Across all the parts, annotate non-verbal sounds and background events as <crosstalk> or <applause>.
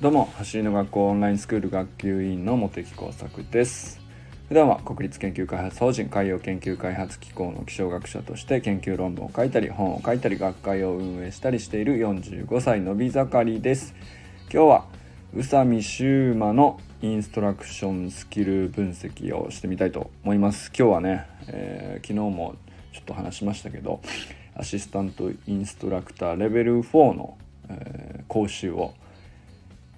どうも走りの学校オンラインスクール学級委員の茂木耕作です。普段は国立研究開発法人海洋研究開発機構の気象学者として研究論文を書いたり本を書いたり学会を運営したりしている45歳のび盛りです。今日は宇佐美修馬のインストラクションスキル分析をしてみたいと思います。今日はね、えー、昨日もちょっと話しましたけどアシスタントインストラクターレベル4の、えー、講習を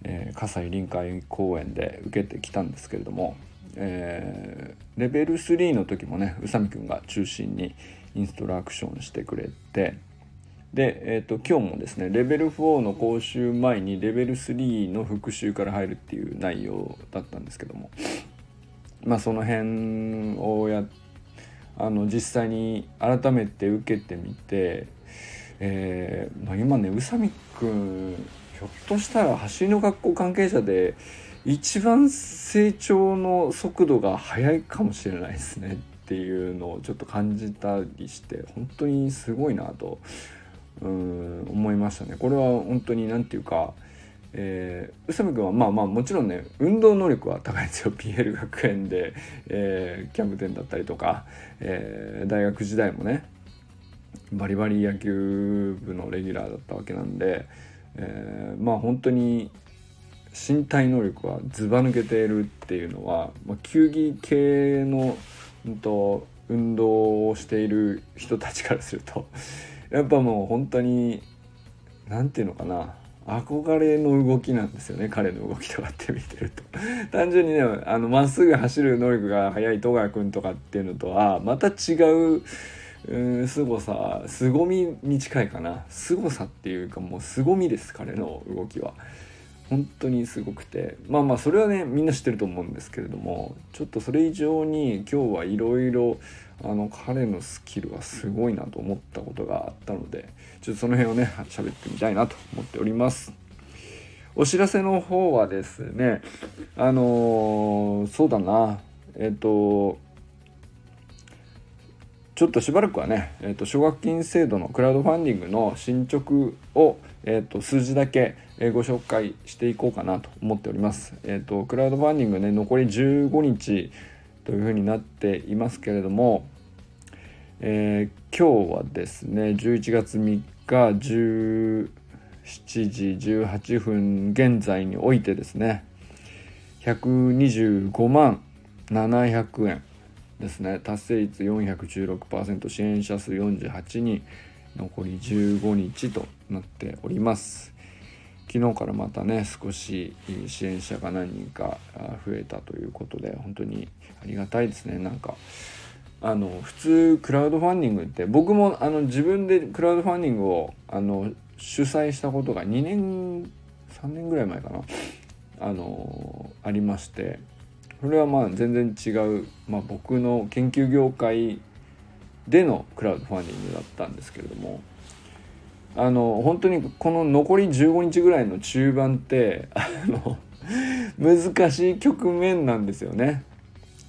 えー、葛西臨海公園で受けてきたんですけれども、えー、レベル3の時もね宇佐美くんが中心にインストラクションしてくれてで、えーと、今日もですねレベル4の講習前にレベル3の復習から入るっていう内容だったんですけどもまあその辺をやあの実際に改めて受けてみて、えーまあ、今ね宇佐美くんひょっとしたら走りの学校関係者で一番成長の速度が速いかもしれないですねっていうのをちょっと感じたりして本当にすごいなとうん思いましたね。これは本当に何て言うかえ、宇佐美君はまあまあもちろんね運動能力は高いですよ PL 学園で、えー、キャンプテンだったりとか、えー、大学時代もねバリバリ野球部のレギュラーだったわけなんで、えー、まあ本当に身体能力はずば抜けているっていうのは、まあ、球技系の、うんと、運動をしている人たちからすると <laughs> やっぱもう本当に何て言うのかな憧れの動きなんですよね彼の動きとかって見てると。<laughs> 単純にねあのまっすぐ走る能力が速い戸川君とかっていうのとはまた違ううん凄さ凄みに近いかな。凄さっていうかもう凄みです彼の動きは。本当にすごくて。まあまあそれはねみんな知ってると思うんですけれどもちょっとそれ以上に今日はいろいろあの彼のスキルはすごいなと思ったことがあったのでちょっとその辺をね喋ってみたいなと思っております。お知らせの方はですねあのー、そうだな。えっ、ー、とちょっとしばらくはね、えーと、奨学金制度のクラウドファンディングの進捗を、えーと、数字だけ、ご紹介していこうかなと思っております。えーと、クラウドファンディングね残り15日というふうになっていますけれども、えー、今日はですね11月3日17時18分現在においてですね125万700円ですね。達成率416%支援者数48人残り15日となっております。昨日からまたね少し支援者が何人か増えたということで本当にありがたいですね。なんかあの普通クラウドファンディングって僕もあの自分でクラウドファンディングをあの主催したことが2年3年ぐらい前かな。あのありましてそれはまあ全然違う、まあ、僕の研究業界でのクラウドファンディングだったんですけれどもあの本当にこの残り15日ぐらいの中盤ってあの難しい局面なんですよね。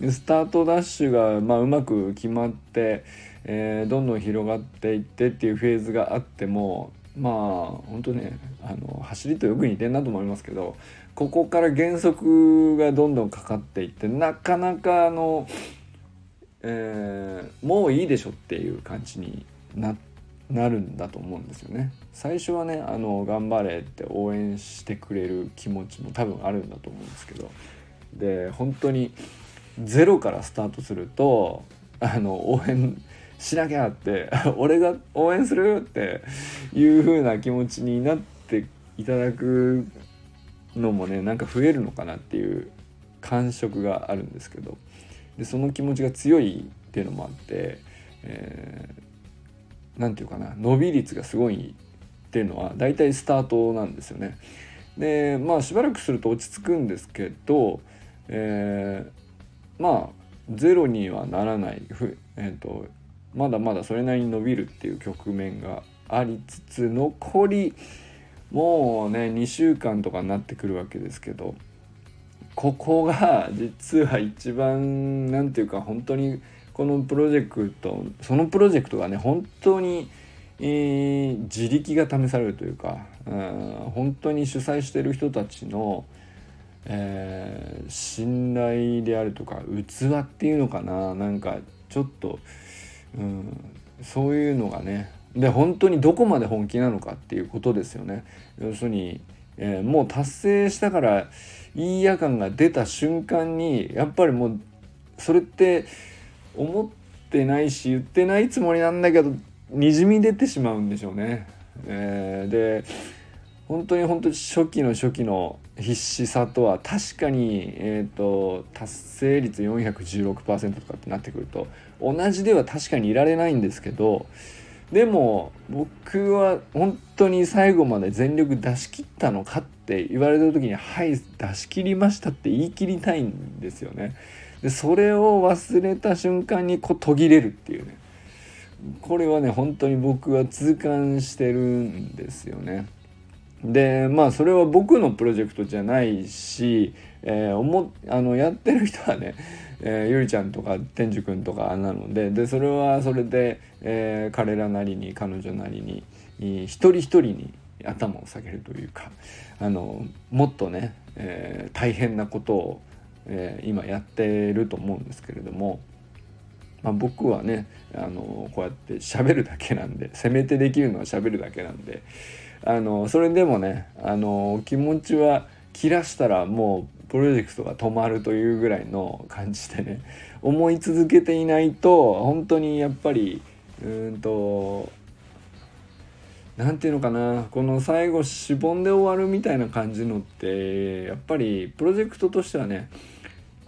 スタートダッシュが、まあ、うまく決まって、えー、どんどん広がっていってっていうフェーズがあってもまあ本当ねあの走りとよく似てんなと思いますけどここから減速がどんどんかかっていってなかなかあの、えー、もういいでしょっていう感じにななるんだと思うんですよね。最初はねあの頑張れって応援してくれる気持ちも多分あるんだと思うんですけどで本当にゼロからスタートするとあの応援しなきゃって <laughs> 俺が応援するっていう風な気持ちになっていただくのもねなんか増えるのかなっていう感触があるんですけどでその気持ちが強いっていうのもあって、えー、て言うかな伸び率がすごいっていうのは大体スタートなんですよね。でまあしばらくすると落ち着くんですけど、えー、まあゼロにはならないふ、えーとまだまだそれなりに伸びるっていう局面がありつつ残りもうね2週間とかになってくるわけですけどここが実は一番何て言うか本当にこのプロジェクトそのプロジェクトがね本当にえー、自力が試されるというか、うん、本当に主催してる人たちの、えー、信頼であるとか器っていうのかななんかちょっと、うん、そういうのがねで本当にどこまで本気なのかっていうことですよね。要するに、えー、もう達成したからいい夜感が出た瞬間にやっぱりもうそれって思ってないし言ってないつもりなんだけどにじみ出てしまうんでしょうね。えー、で本当に本当に初期の初期の必死さとは確かに、えーと、達成率416%とかってなってくると同じでは確かにいられないんですけどでも僕は本当に最後まで全力出し切ったのかって言われた時に「はい出し切りました」って言い切りたいんですよね。でそれを忘れた瞬間にこう途切れるっていうねこれはね本当に僕は痛感してるんですよね。でまあそれは僕のプロジェクトじゃないし、えー、思あのやってる人はね、えー、ゆりちゃんとか天竺君とかなのででそれはそれで、えー、彼らなりに彼女なりに一人一人に頭を下げるというかあのもっとね、えー、大変なことを、えー、今やってると思うんですけれども。まあ、僕はねあのこうやって喋るだけなんでせめてできるのは喋るだけなんであのそれでもねあの気持ちは切らしたらもうプロジェクトが止まるというぐらいの感じでね <laughs> 思い続けていないと本当にやっぱりうんと何て言うのかなこの最後しぼんで終わるみたいな感じのってやっぱりプロジェクトとしてはね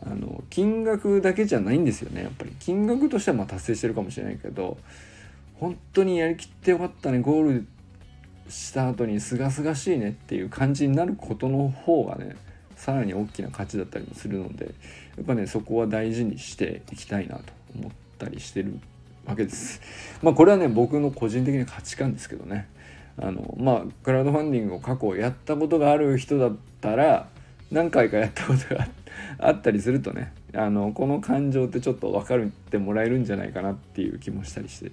あの金額だけじゃないんですよねやっぱり。金額としてはまあ達成してるかもしれないけど本当にやりきってよかったねゴールした後にすがすがしいねっていう感じになることの方がねさらに大きな価値だったりもするのでやっぱねそこは大事にしていきたいなと思ったりしてるわけです。まあこれはね僕の個人的な価値観ですけどねあのまあクラウドファンディングを過去やったことがある人だったら何回かやったことがあったりするとねあのこの感情ってちょっと分かってもらえるんじゃないかなっていう気もしたりして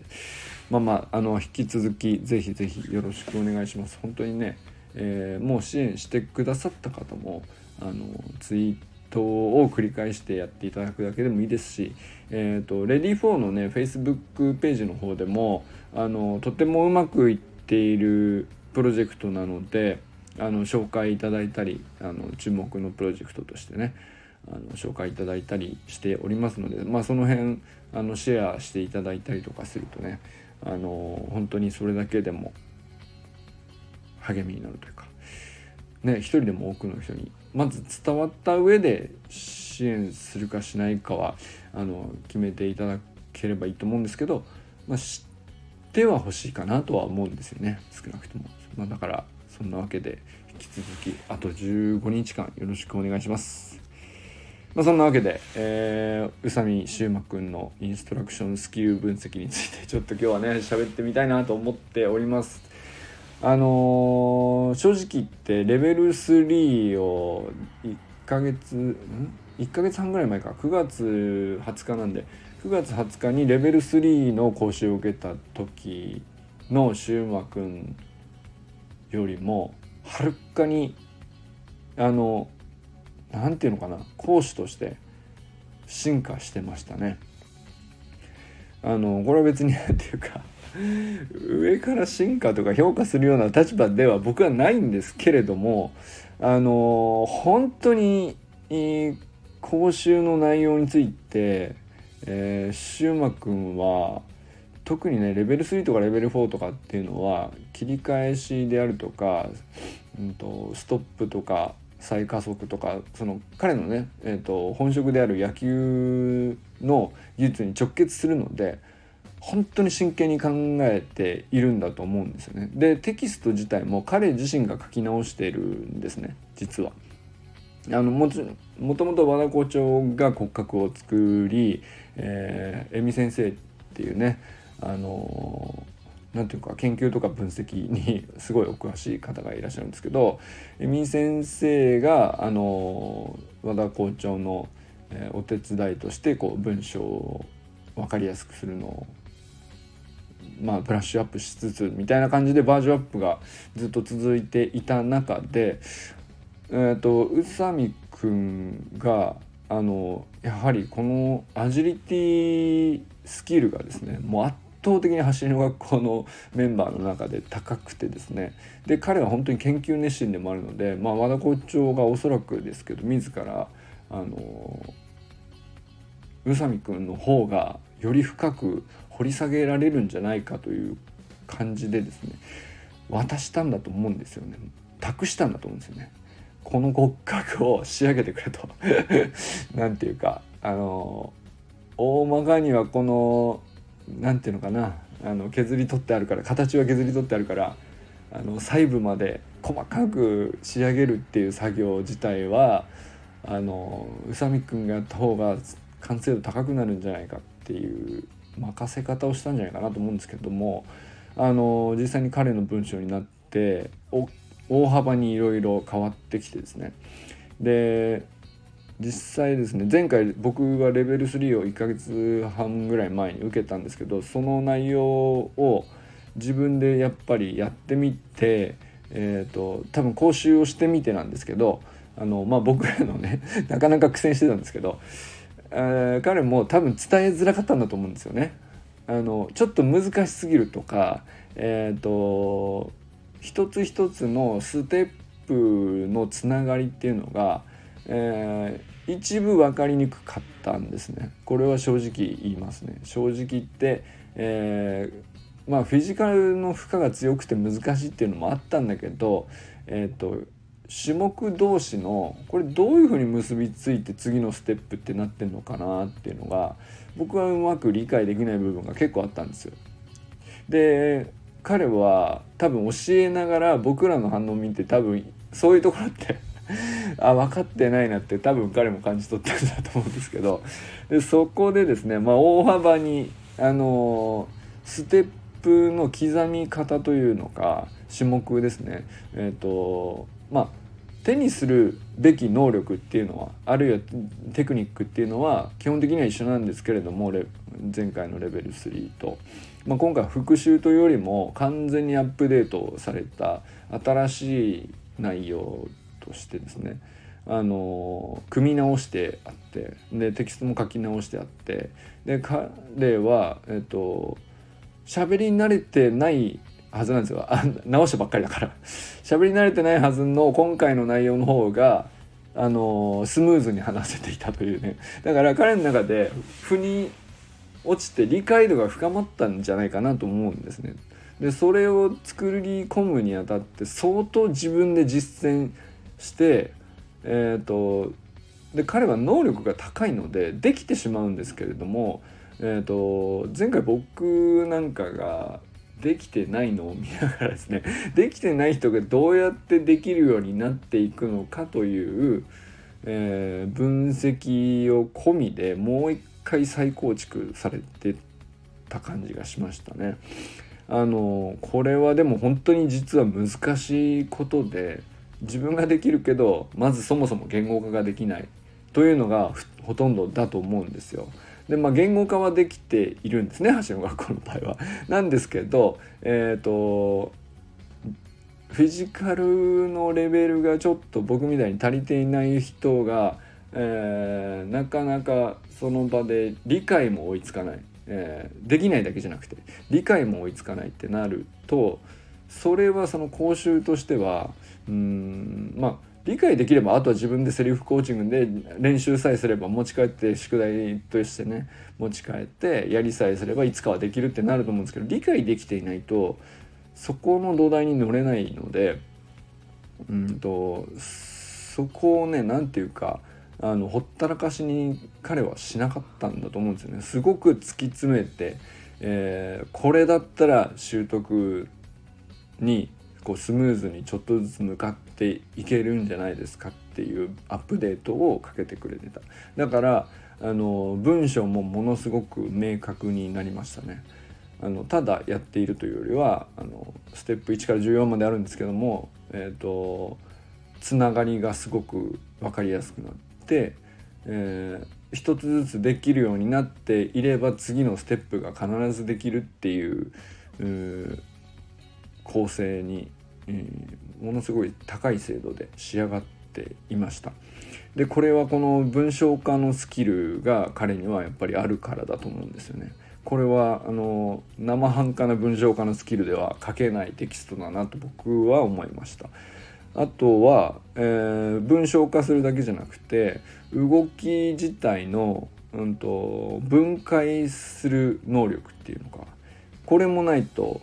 まあまああの引き続きぜひぜひよろしくお願いします。本当にね、えー、もう支援してくださった方もあのツイートを繰り返してやっていただくだけでもいいですし、えーと、レディフォーのね Facebook ページの方でもあのとてもうまくいっているプロジェクトなのであの紹介いただいたりあの注目のプロジェクトとしてねあの紹介いただいたりしておりますので、まあ、その辺あのシェアしていただいたりとかするとねあの本当にそれだけでも励みになるというか、ね、一人でも多くの人にまず伝わった上で支援するかしないかはあの決めていただければいいと思うんですけど、まあ、知っては欲しいかなとは思うんですよね少なくとも。まあ、だからそんなわけで引き続きあと15日間よろしくお願いします。まあ、そんなわけで、えー、宇佐美修馬くんのインストラクションスキル分析についてちょっと今日はね喋ってみたいなと思っております。あのー、正直言ってレベル3を1ヶ月ん？1ヶ月半ぐらい前か9月20日なんで9月20日にレベル3の講習を受けた時の修馬くんよりもはるかにあの何て言うのかな講師として進化してましたね。あのこれは別に何ていうか <laughs> 上から進化とか評価するような立場では僕はないんですけれどもあの本当に講習の内容について、えー、シューマ君は特にねレベル3とかレベル4とかっていうのは切り返しであるとか、うんと、ストップとか再加速とかその彼のね、えーと、本職である野球の技術に直結するので本当に真剣に考えているんだと思うんですよね。でテキスト自体も彼自身が書き直しているんですね実は。あのももともと和田校長が骨格を作り、えー、恵美先生っていうねあのなんていうか研究とか分析にすごいお詳しい方がいらっしゃるんですけど恵美先生があの和田校長の、え、お手伝いとしてこう文章を分かりやすくするのまあ、ブラッシュアップしつつみたいな感じでバージョンアップがずっと続いていた中で、えーと、宇佐美くんがあのやはりこのアジリティスキルがですねもう圧倒的に走りの学校のメンバーの中で高くてですね。で彼は本当に研究熱心でもあるので、まあ、和田校長がおそらくですけど自らあの宇佐美くんの方がより深く掘り下げられるんじゃないかという感じでですね渡したんだと思うんですよね。託したんだと思うんですよね。この骨格を仕上げてくれと。<laughs> 何ていうかあの大まかにはこの何ていうのかなあの削り取ってあるから形は削り取ってあるからあの細部まで細かく仕上げるっていう作業自体はあの宇佐美くんがやった方が完成度高くなるんじゃないかっていう任せ方をしたんじゃないかなと思うんですけどもあの実際に彼の文章になって大幅にいろいろ変わってきてですね。で実際ですね前回僕がレベル3を1ヶ月半ぐらい前に受けたんですけどその内容を自分でやっぱりやってみて、えーと、多分講習をしてみてなんですけどあの、まあ、僕らのね <laughs> なかなか苦戦してたんですけど、えー、彼も多分伝えづらかったんだと思うんですよね。あのちょっと難しすぎるとか、えーと一つ一つのステップのつながりっていうのが、えー、一部分かりにくかったんですねこれは正直言いますね正直言って、えー、まあフィジカルの負荷が強くて難しいっていうのもあったんだけどえっ、ー、と種目同士のこれどういうふうに結びついて次のステップってなってんのかなっていうのが僕はうまく理解できない部分が結構あったんですよ。で彼は多分教えながら僕らの反応を見て多分そういうところって <laughs> あ分かってないなって多分彼も感じ取ってるんだと思うんですけどでそこでですね、まあ、大幅にあのステップの刻み方というのか種目ですねえ、ー、とまあ手にするべき能力っていうのはあるいはテクニックっていうのは基本的には一緒なんですけれども前回のレベル3と。まあ、今回復習というよりも完全にアップデートされた新しい内容としてですねあの組み直してあってでテキストも書き直してあってで彼はえっと喋り慣れてないはずなんですよ。あ直したばっかりだから。喋り慣れてないはずの今回の内容の方があのスムーズに話せていたというね。だから彼の中で腑に落ちて理解度が深まったんじゃないかなと思うんですね。でそれを作り込むにあたって相当自分で実践してえっ、ー、とで彼は能力が高いのでできてしまうんですけれども、えーと、前回僕なんかができてないのを見ながらですね <laughs> できてない人がどうやってできるようになっていくのかという、えー、分析を込みでもう一回再構築されてた感じがしましたね。あのこれはでも本当に実は難しいことで自分ができるけどまずそもそも言語化ができないというのがほとんどだと思うんですよ。でまあ言語化はできているんですね橋の学校の場合は。なんですけどえっ、ー、とフィジカルのレベルがちょっと僕みたいに足りていない人がえー、なかなかその場で理解も追いつかない、えー、できないだけじゃなくて理解も追いつかないってなるとそれはその講習としてはうんまあ理解できればあとは自分でセリフコーチングで練習さえすれば持ち帰って宿題としてね持ち帰ってやりさえすればいつかはできるってなると思うんですけど理解できていないとそこの土台に乗れないのでうんとそこをね何て言うかあのほったらかしに彼はしなかったんだと思うんですよね。すごく突き詰めて、えー、これだったら習得にこうスムーズにちょっとずつ向かっていけるんじゃないですかっていうアップデートをかけてくれてた。だからあの文章もものすごく明確になりましたね。あのただやっているというよりはあのステップ1から14まであるんですけどもえっ、ー、とつながりがすごく分かりやすくなって、えー、一つずつできるようになっていれば次のステップが必ずできるっていう構成に、えー、ものすごい高い精度で仕上がっていました。でこれはこの文章化のスキルが彼にはやっぱりあるからだと思うんですよね。これはあの生半可な文章化のスキルでは書けないテキストだなと僕は思いました。あとは、えー、文章化するだけじゃなくて動き自体の、うんと、分解する能力っていうのかこれもないと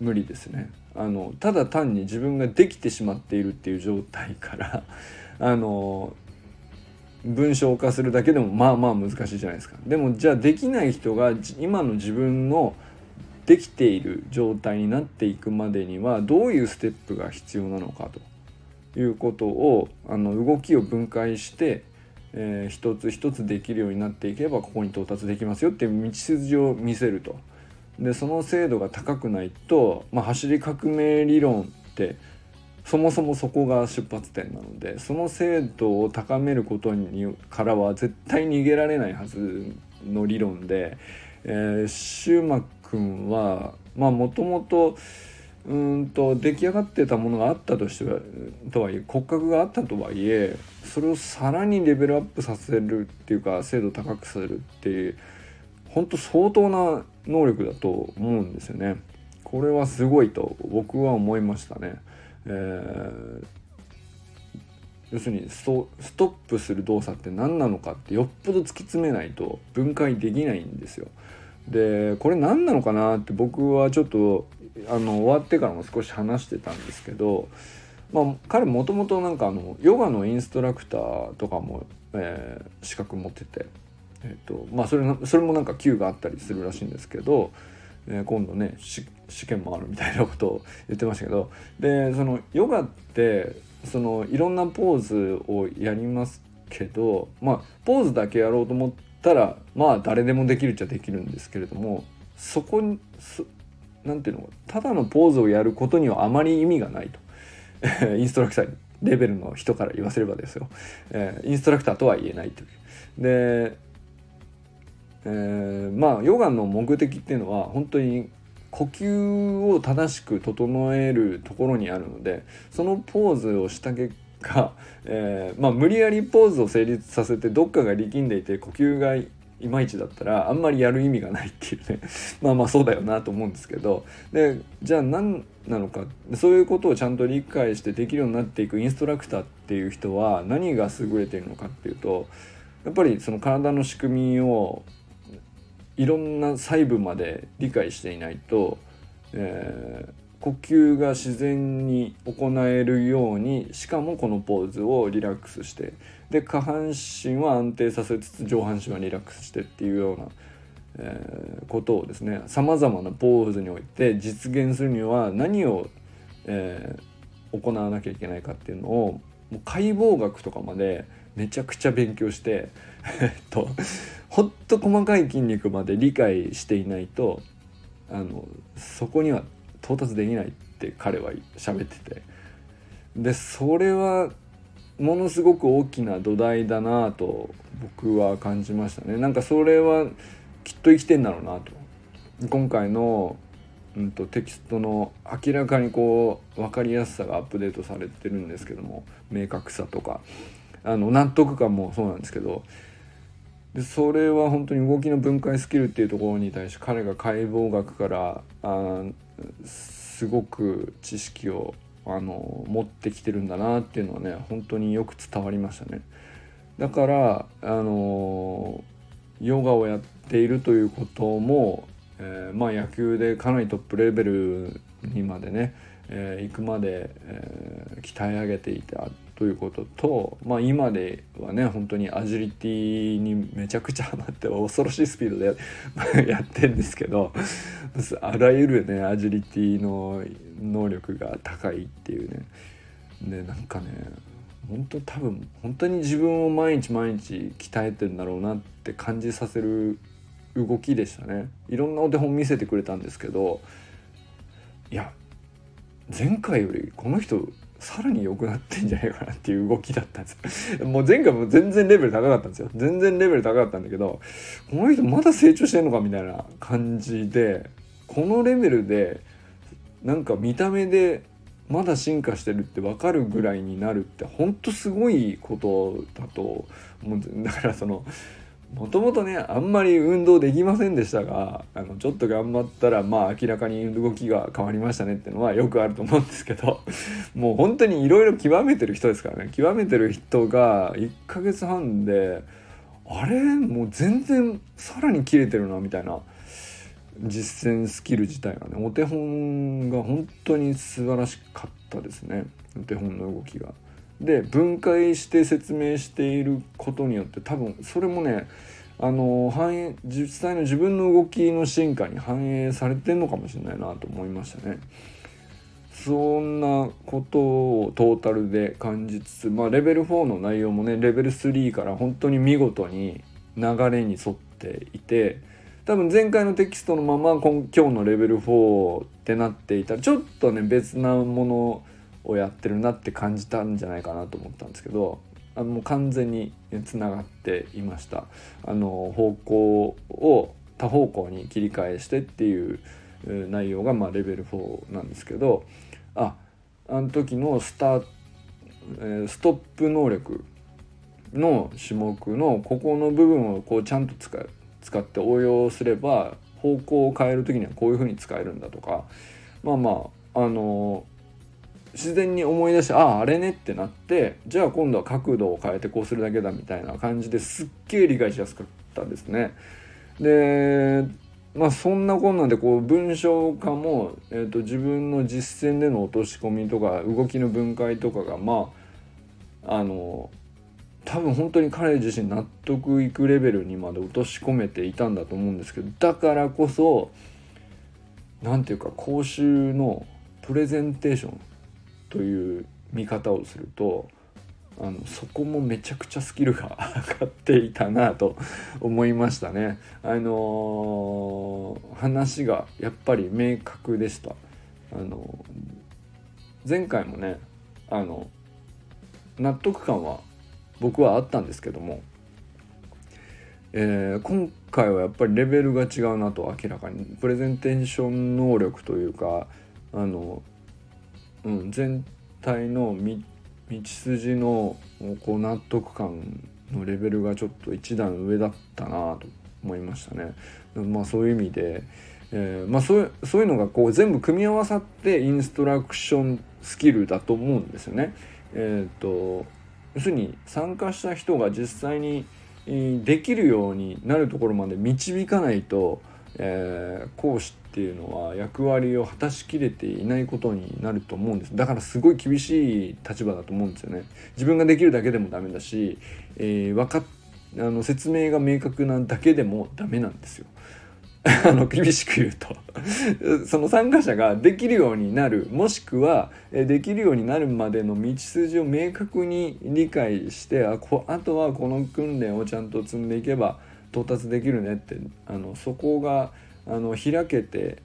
無理ですね。あのただ単に自分ができてしまっているっていう状態から <laughs> あの文章化するだけでもまあまあ難しいじゃないですか。でもじゃあできない人が今の自分のできている状態になっていくまでにはどういうステップが必要なのかということをあの動きを分解して、えー、一つ一つできるようになっていけばここに到達できますよっていう道筋を見せると。でその精度が高くないと、まあ、走り革命理論ってそもそもそこが出発点なのでその精度を高めることにからは絶対逃げられないはずの理論で、えー、シューマ君はまあもともとうんと出来上がってたものがあったとしてはとはいえ骨格があったとはいえそれをさらにレベルアップさせるっていうか精度高くするっていう本当相当な能力だと思うんですよね。これはすごいと僕は思いましたね。えー、要するにストップする動作って何なのかってよっぽど突き詰めないと分解できないんですよ。でこれ何なのかなって僕はちょっとあの終わってからも少し話してたんですけど、まあ、彼もともとなんかあのヨガのインストラクターとかも、えー、資格持ってて、えーとまあ、それそれもなんか級があったりするらしいんですけど、えー、今度ね試験もあるみたいなことを言ってましたけどでそのヨガってそのいろんなポーズをやりますけどまあポーズだけやろうと思ったらまあ誰でもできるっちゃできるんですけれどもそこに何ていうのただのポーズをやることにはあまり意味がないと <laughs> インストラクターレベルの人から言わせればですよ、えー、インストラクターとは言えないという。でえー、まあヨガの目的っていうのは本当に呼吸を正しく整えるところにあるのでそのポーズをした結果、えー、まあ、無理やりポーズを成立させてどっかが力んでいて呼吸がいまいちだったらあんまりやる意味がないっていうね。<laughs> まあまあそうだよなと思うんですけど。でじゃあ何なのか。そういうことをちゃんと理解してできるようになっていくインストラクターっていう人は何が優れているのかっていうとやっぱりその体の仕組みをいろんな細部まで理解していないと、えー、呼吸が自然に行えるようにしかもこのポーズをリラックスしてで下半身は安定させつつ上半身はリラックスしてっていうような、えー、ことをですねさまざまなポーズにおいて実現するには何を、えー、行わなきゃいけないかっていうのをもう解剖学とかまでめちゃくちゃ勉強してえっとほんと細かい筋肉まで理解していないとあのそこには到達できないって彼は喋ってて。でそれはものすごく大きな土台だなと僕は感じましたね。なんかそれはきっと生きてんだろうなと。今回の、うんと、テキストの明らかにこう分かりやすさがアップデートされてるんですけども明確さとか。あの納得感もそうなんですけどでそれは本当に動きの分解スキルっていうところに対して彼が解剖学からあすごく知識をあの持ってきてるんだなっていうのはね本当によく伝わりましたね。だからあのヨガをやっているということも、えー、まあ野球でかなりトップレベルにまでね、えー、行くまで、えー、鍛え上げていたということと、まあ、今ではね本当にアジリティにめちゃくちゃハマって恐ろしいスピードでや <laughs> ってんですけどあらゆるねアジリティの能力が高いっていうね。でなんかね本当多分本当に自分を毎日毎日鍛えてんだろうなって感じさせる動きでしたね。いろんなお手本見せてくれたんですけどいや前回よりこの人さらに良くなってんじゃないかなっていう動きだったんです <laughs> もう前回も全然レベル高かったんですよ。全然レベル高かったんだけどこの人まだ成長してんのかみたいな感じでこのレベルでなんか見た目でまだ進化してるって分かるぐらいになるってほんとすごいことだと思うだからそのもともとねあんまり運動できませんでしたがあのちょっと頑張ったらまあ明らかに動きが変わりましたねっていうのはよくあると思うんですけど <laughs> もう本当にいろいろ極めてる人ですからね。極めてる人が1ヶ月半であれ？もう全然さらに切れてるなみたいな実践スキル自体がねお手本が本当に素晴らしかったですね。お手本の動きが。で分解して説明していることによって多分それもねあの反映実際の自分の動きの進化に反映されてんのかもしれないなと思いましたね。そんなことをトータルで感じつつ、まあ、レベル4の内容もねレベル3から本当に見事に流れに沿っていて多分前回のテキストのまま今今日のレベル4ってなっていたらちょっとね別なものをやってるなって感じたんじゃないかなと思ったんですけどあのもう完全につながっていました。あの方向を多方向に切り替えしてっていう内容がまあレベル4なんですけどああの時のスター、えー、ストップ能力の種目のここの部分をこうちゃんと使う使って応用すれば方向を変える時にはこういうふうに使えるんだとかまあまああの自然に思い出してあああれねってなってじゃあ今度は角度を変えてこうするだけだみたいな感じですっげえ理解しやすかったですね。でまあそんなこんなんでこう文章化も、えーと、自分の実践での落とし込みとか動きの分解とかがまああの多分本当に彼自身納得いくレベルにまで落とし込めていたんだと思うんですけどだからこそ何ていうか講習のプレゼンテーションという見方をするとあのそこもめちゃくちゃスキルが <laughs> 上がっていたなと思いましたね。あのー、話がやっぱり明確でした。あの前回もねあの納得感は僕はあったんですけども、えー、今回はやっぱりレベルが違うなと明らかにプレゼンテーション能力というかあのうん、全体の道筋のこう納得感のレベルがちょっと一段上だったなと思いましたね。まあ、そういう意味で、えー、まあ、そういうのがこう全部組み合わさってインストラクションスキルだと思うんですよね。えーと、要するに参加した人が実際にできるようになるところまで導かないと、えー、講師っていうのは役割を果たしきれていないことになると思うんです。だからすごい厳しい立場だと思うんですよね。自分ができるだけでもダメだし、えー、かあの説明が明確なだけでもダメなんですよ。<laughs> あの厳しく言うと。<laughs> その参加者ができるようになる。もしくはできるようになるまでの道筋を明確に理解してあこあとはこの訓練をちゃんと積んでいけば到達できるねってあのそこがあの開けて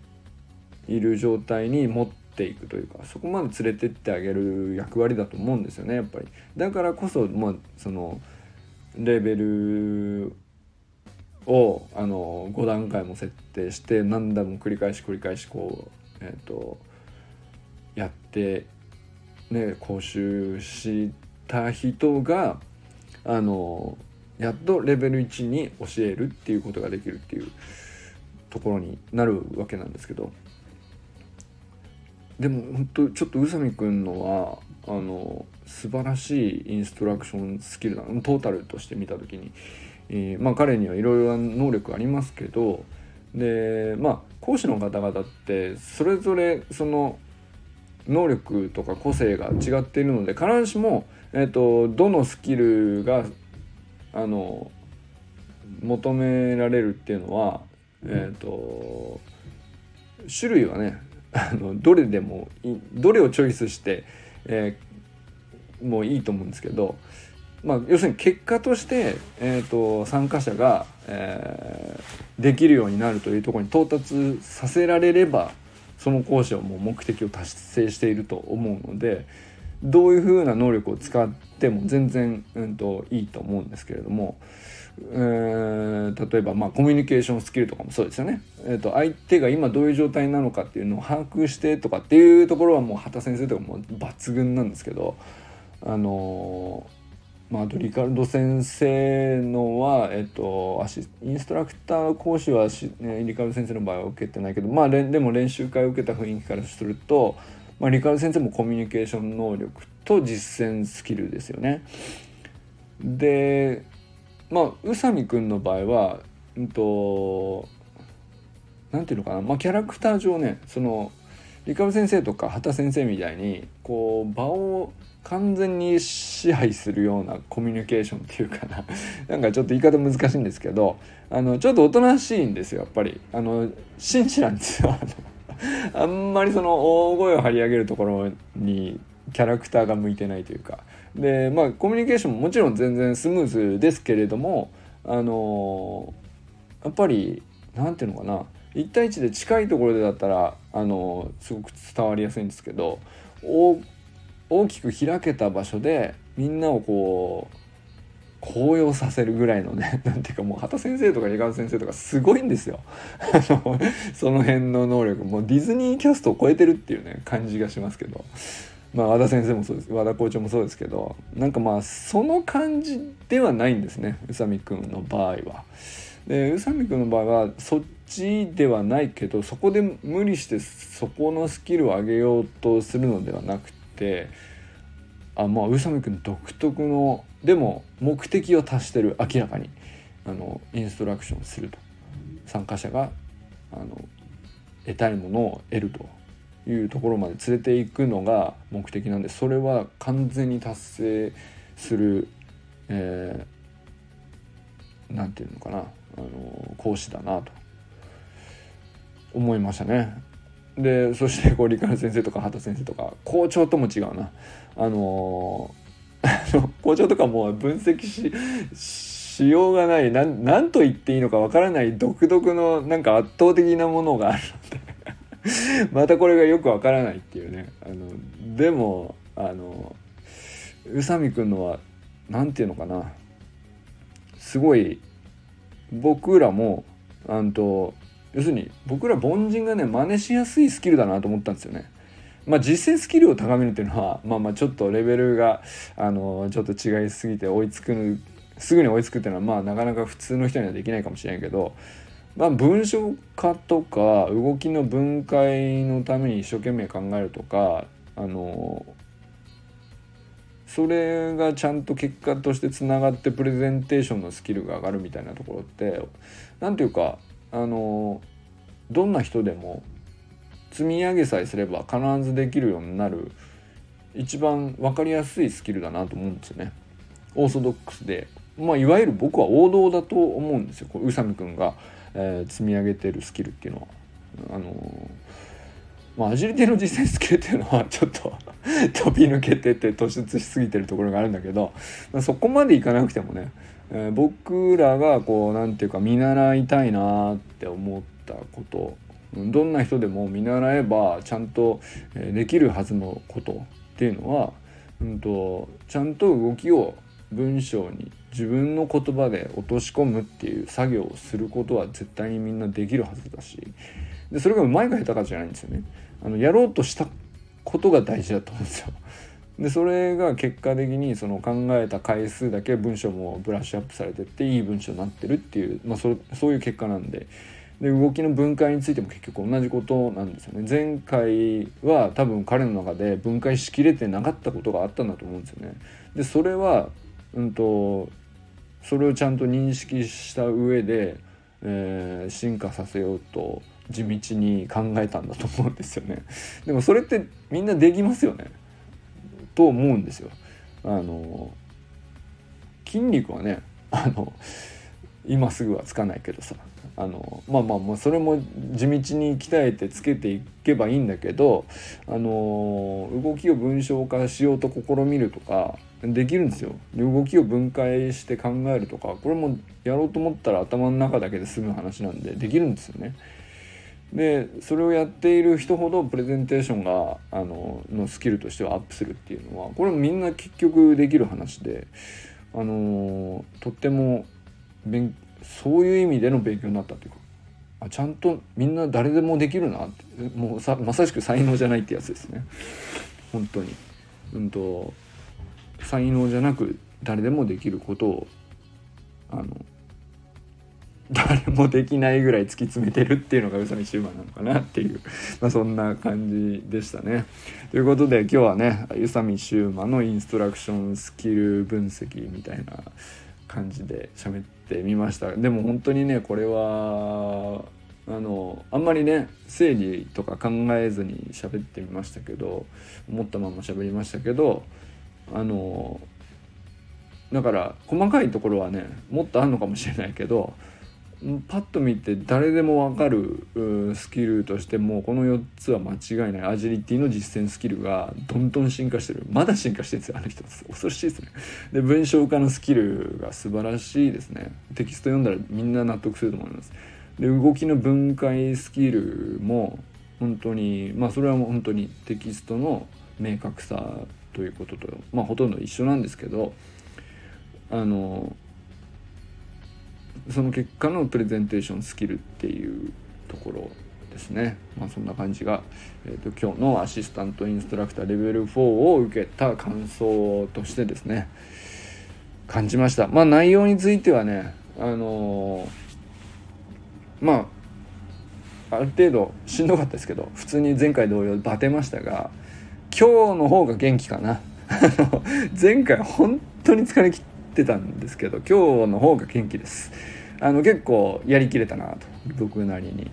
いる状態に持っていくというかそこまで連れてってあげる役割だと思うんですよねやっぱり。だからこそ、まあ、そのレベルをあの5段階も設定して何度も繰り返し繰り返しこう、えーと、やってね講習した人があのやっとレベル1に教えるっていうことができるっていうところになるわけなんですけど。でも本当ちょっと宇佐美くんのはあの素晴らしいインストラクションスキルなのトータルとして見た時に、えー、まあ彼にはいろいろな能力ありますけどでまあ講師の方々ってそれぞれその能力とか個性が違っているので必ずしも、えーと、どのスキルがあの求められるっていうのはえっ、ー、と種類はね <laughs> あのどれでもどれをチョイスして、えー、もういいと思うんですけど、まあ、要するに結果として、えーと、参加者が、えー、できるようになるというところに到達させられればその講師はもう目的を達成していると思うのでどういうふうな能力を使っても全然、うんと、いいと思うんですけれどもえー、例えばまあコミュニケーションスキルとかもそうですよね、えーと、相手が今どういう状態なのかっていうのを把握してとかっていうところはもう畑先生とかも抜群なんですけどあのー、まあ、あとリカルド先生のは、えっ、ー、と、アシインストラクター講師はし、ね、リカルド先生の場合は受けてないけど、まあ、でも練習会を受けた雰囲気からすると、まあ、リカルド先生もコミュニケーション能力と実践スキルですよね。でまあ宇佐美くんの場合はうんとなんていうのかな。まあキャラクター上ねその理科部先生とか畑先生みたいにこう場を完全に支配するようなコミュニケーションっていうかな。<laughs> なんかちょっと言い方難しいんですけどあのちょっとおとなしいんですよやっぱり。あの紳士なんですよあんまりその大声を張り上げるところにキャラクターが向いてないというか。でまあコミュニケーションももちろん全然スムーズですけれどもあのやっぱり何ていうのかな。1対1で近いところでだったらあのすごく伝わりやすいんですけど大きく開けた場所でみんなをこう高揚させるぐらいのね <laughs> なんていうかもう畑先生とか江川先生とかすごいんですよ。<laughs> その辺の能力。もうディズニーキャストを超えてるっていうね感じがしますけど。まあ、和田先生もそうです。和田校長もそうですけどなんかまあその感じではないんですね宇佐美くんの場合は。で宇佐美くんの場合はそっちではないけどそこで無理してそこのスキルを上げようとするのではなくてあまあ宇佐美くん独特のでも目的を達してる明らかにあのインストラクションすると。参加者があの得たいものを得ると。いうところまで連れていくのが目的なんでそれは完全に達成する、えー、ていうのかなあの講師だなと思いましたね。でそしてこう理科の先生とか畑先生とか校長とも違うなあの校長とかも分析ししようがない何と言っていいのかわからない独特のなんか圧倒的なものがあるので <laughs> またこれがよくわからないっていうねあのでもあの宇佐美くんのは何て言うのかなすごい僕らもあんと要するに僕ら凡人がね真似しやすいスキルだなと思ったんですよね。まあ、実践スキルを高めるっていうのはまあまあちょっとレベルがあのちょっと違いすぎて追いつくすぐに追いつくっていうのはまあなかなか普通の人にはできないかもしれないけどまあ、文章化とか動きの分解のために一生懸命考えるとかあのそれがちゃんと結果としてつながってプレゼンテーションのスキルが上がるみたいなところって何ていうかあのどんな人でも積み上げさえすれば必ずできるようになる一番分かりやすいスキルだなと思うんですよね。オーソドックスでまあいわゆる僕は王道だと思うんですよ宇佐美くんがえー、積み上げてるスキルっていうのはあのー、まあ、アジリティの実践スキルっていうのはちょっと <laughs> 飛び抜けてて突出しすぎてるところがあるんだけど、まあ、そこまでいかなくてもね、えー、僕らがこう何て言うか見習いたいなって思ったことどんな人でも見習えばちゃんとできるはずのことっていうのは、うんとちゃんと動きを文章に自分の言葉で落とし込むっていう作業をすることは絶対にみんなできるはずだしでそれがうまいか下手かじゃないんですよね。あのやろうとしたことが大事だと思うんですよ。でそれが結果的にその考えた回数だけ文章もブラッシュアップされてっていい文章になってるっていう、まあ、そそういう結果なんで。で動きの分解についても結局同じことなんですよね。前回は多分彼の中で分解しきれてなかったことがあったんだと思うんですよね。でそれはうんとそれをちゃんと認識した上で、えー、進化させようと地道に考えたんだと思うんですよね。でもそれってみんなできますよね。と思うんですよ。あの筋肉はねあの今すぐはつかないけどさあのまあまあまあそれも地道に鍛えてつけていけばいいんだけどあの動きを文章化しようと試みるとかできるんですよ。動きを分解して考えるとかこれもやろうと思ったら頭の中だけで済む話なんでできるんですよね。でそれをやっている人ほどプレゼンテーションがあののスキルとしてはアップするっていうのはこれもみんな結局できる話であのとってもそういう意味での勉強になったっていうかあちゃんとみんな誰でもできるなってもうさまさしく才能じゃないってやつですね。本当に。うんと才能じゃなく誰でもできることをあの誰もできないぐらい突き詰めてるっていうのが宇佐美シューマなのかなっていう、<laughs> まあ、そんな感じでしたね。ということで今日はね宇佐美シューマのインストラクションスキル分析みたいな感じで喋ってみましたでも本当にねこれはあのあんまりね整理とか考えずに喋ってみましたけど思ったまま喋りましたけどあのだから細かいところはねもっとあるのかもしれないけどパッと見て誰でも分かるスキルとしてもこの4つは間違いない。アジリティの実践スキルがどんどん進化してる。まだ進化してるんですよあの人恐ろしいですね。で文章化のスキルが素晴らしいですね。テキスト読んだらみんな納得すると思います。で動きの分解スキルも本当にまあそれはもう本当にテキストの明確さということとまあほとんど一緒なんですけどあのその結果のプレゼンテーションスキルっていうところですね。まあ、そんな感じが、えーと、今日のアシスタントインストラクターレベル4を受けた感想としてですね感じました。まあ内容についてはねあのー、まあある程度しんどかったですけど普通に前回同様バテましたが今日の方が元気かな。<laughs> 前回本当に疲れ切ってたんですけど今日の方が元気です。あの結構やりきれたなと僕なりに、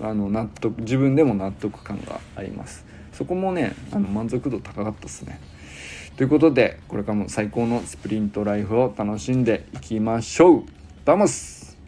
うん、あの納得自分でも納得感があります。そこもねあの満足度高かったですね。ということでこれからも最高のスプリントライフを楽しんでいきましょう。ダモス。